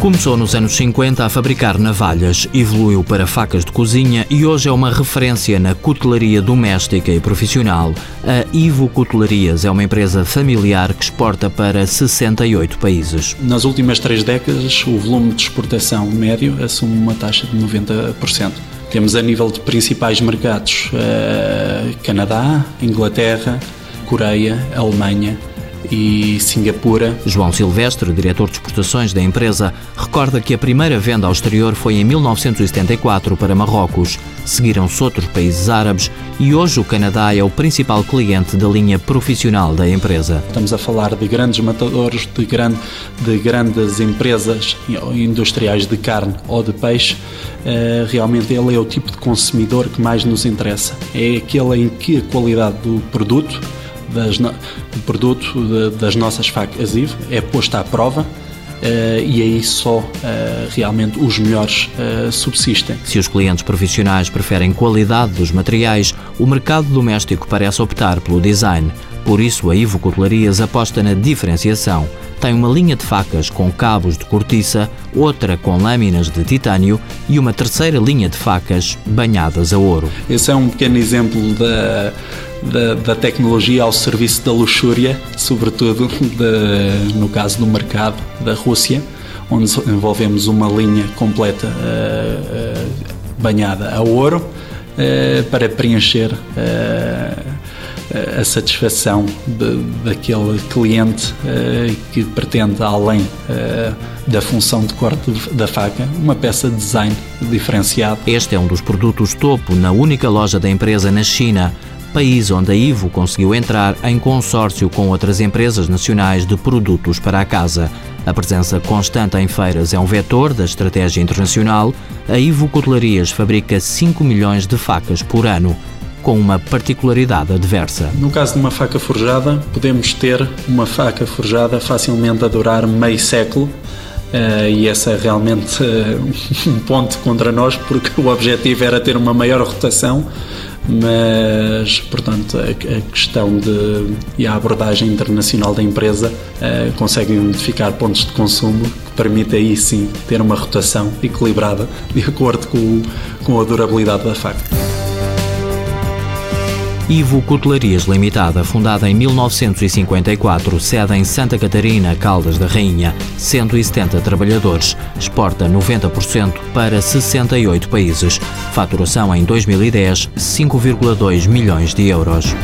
Começou nos anos 50 a fabricar navalhas, evoluiu para facas de cozinha e hoje é uma referência na cutelaria doméstica e profissional. A Ivo Cutelarias é uma empresa familiar que exporta para 68 países. Nas últimas três décadas, o volume de exportação médio assume uma taxa de 90%. Temos a nível de principais mercados uh, Canadá, Inglaterra, Coreia, Alemanha, e Singapura. João Silvestre, diretor de exportações da empresa, recorda que a primeira venda ao exterior foi em 1974 para Marrocos. Seguiram-se outros países árabes e hoje o Canadá é o principal cliente da linha profissional da empresa. Estamos a falar de grandes matadores, de, grande, de grandes empresas industriais de carne ou de peixe. Uh, realmente ele é o tipo de consumidor que mais nos interessa. É aquele em que a qualidade do produto das no... do produto de, das nossas facas IVE é posto à prova Uh, e aí só uh, realmente os melhores uh, subsistem. Se os clientes profissionais preferem qualidade dos materiais, o mercado doméstico parece optar pelo design. Por isso, a Ivo Cutelarias aposta na diferenciação. Tem uma linha de facas com cabos de cortiça, outra com lâminas de titânio e uma terceira linha de facas banhadas a ouro. Esse é um pequeno exemplo da da, da, tecnologia ao serviço da luxúria, sobretudo de, no caso do mercado da Rússia, onde envolvemos uma linha completa uh, uh, banhada a ouro uh, para preencher a satisfação daquele cliente que pretende, além da função de corte da faca, uma peça de design diferenciado. Este é um dos produtos topo na única loja da empresa na China país onde a Ivo conseguiu entrar em consórcio com outras empresas nacionais de produtos para a casa. A presença constante em feiras é um vetor da estratégia internacional. A Ivo Cotelarias fabrica 5 milhões de facas por ano com uma particularidade adversa. No caso de uma faca forjada, podemos ter uma faca forjada facilmente a durar meio século. Uh, e esse é realmente uh, um ponto contra nós, porque o objetivo era ter uma maior rotação mas, portanto, a, a, questão de, e a abordagem internacional da empresa uh, consegue identificar pontos de consumo que permite aí sim ter uma rotação equilibrada de acordo com, com a durabilidade da faca. Ivo Cutelarias Limitada, fundada em 1954, sede em Santa Catarina, Caldas da Rainha, 170 trabalhadores, exporta 90% para 68 países. Faturação em 2010, 5,2 milhões de euros.